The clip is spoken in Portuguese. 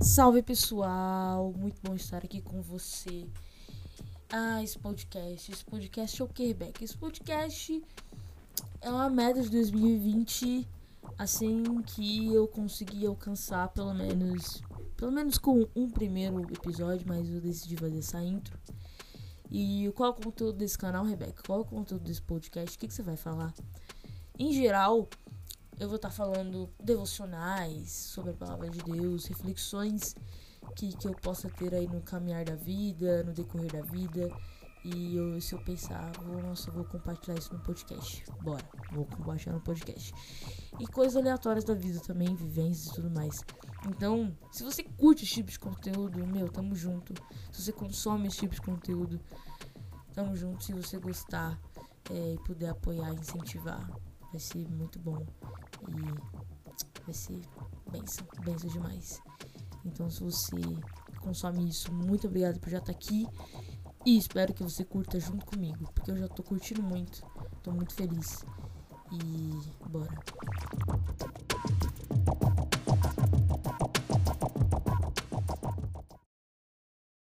Salve pessoal, muito bom estar aqui com você. Ah, esse podcast, esse podcast é o que? Esse podcast é uma meta de 2020, assim que eu consegui alcançar pelo menos, pelo menos com um primeiro episódio, mas eu decidi fazer essa intro. E qual é o conteúdo desse canal, Rebeca? Qual é o conteúdo desse podcast? O que, que você vai falar? Em geral, eu vou estar tá falando devocionais sobre a palavra de Deus, reflexões que, que eu possa ter aí no caminhar da vida, no decorrer da vida. E eu, se eu pensar, vou, nossa, vou compartilhar isso no podcast. Bora, vou compartilhar no podcast. E coisas aleatórias da vida também, vivências e tudo mais. Então, se você curte esse tipo de conteúdo, meu, tamo junto. Se você consome esse tipo de conteúdo, tamo junto. Se você gostar é, e puder apoiar, incentivar, vai ser muito bom. E vai ser benção, benção demais. Então, se você consome isso, muito obrigado por já estar aqui. E espero que você curta junto comigo, porque eu já tô curtindo muito, tô muito feliz. E bora.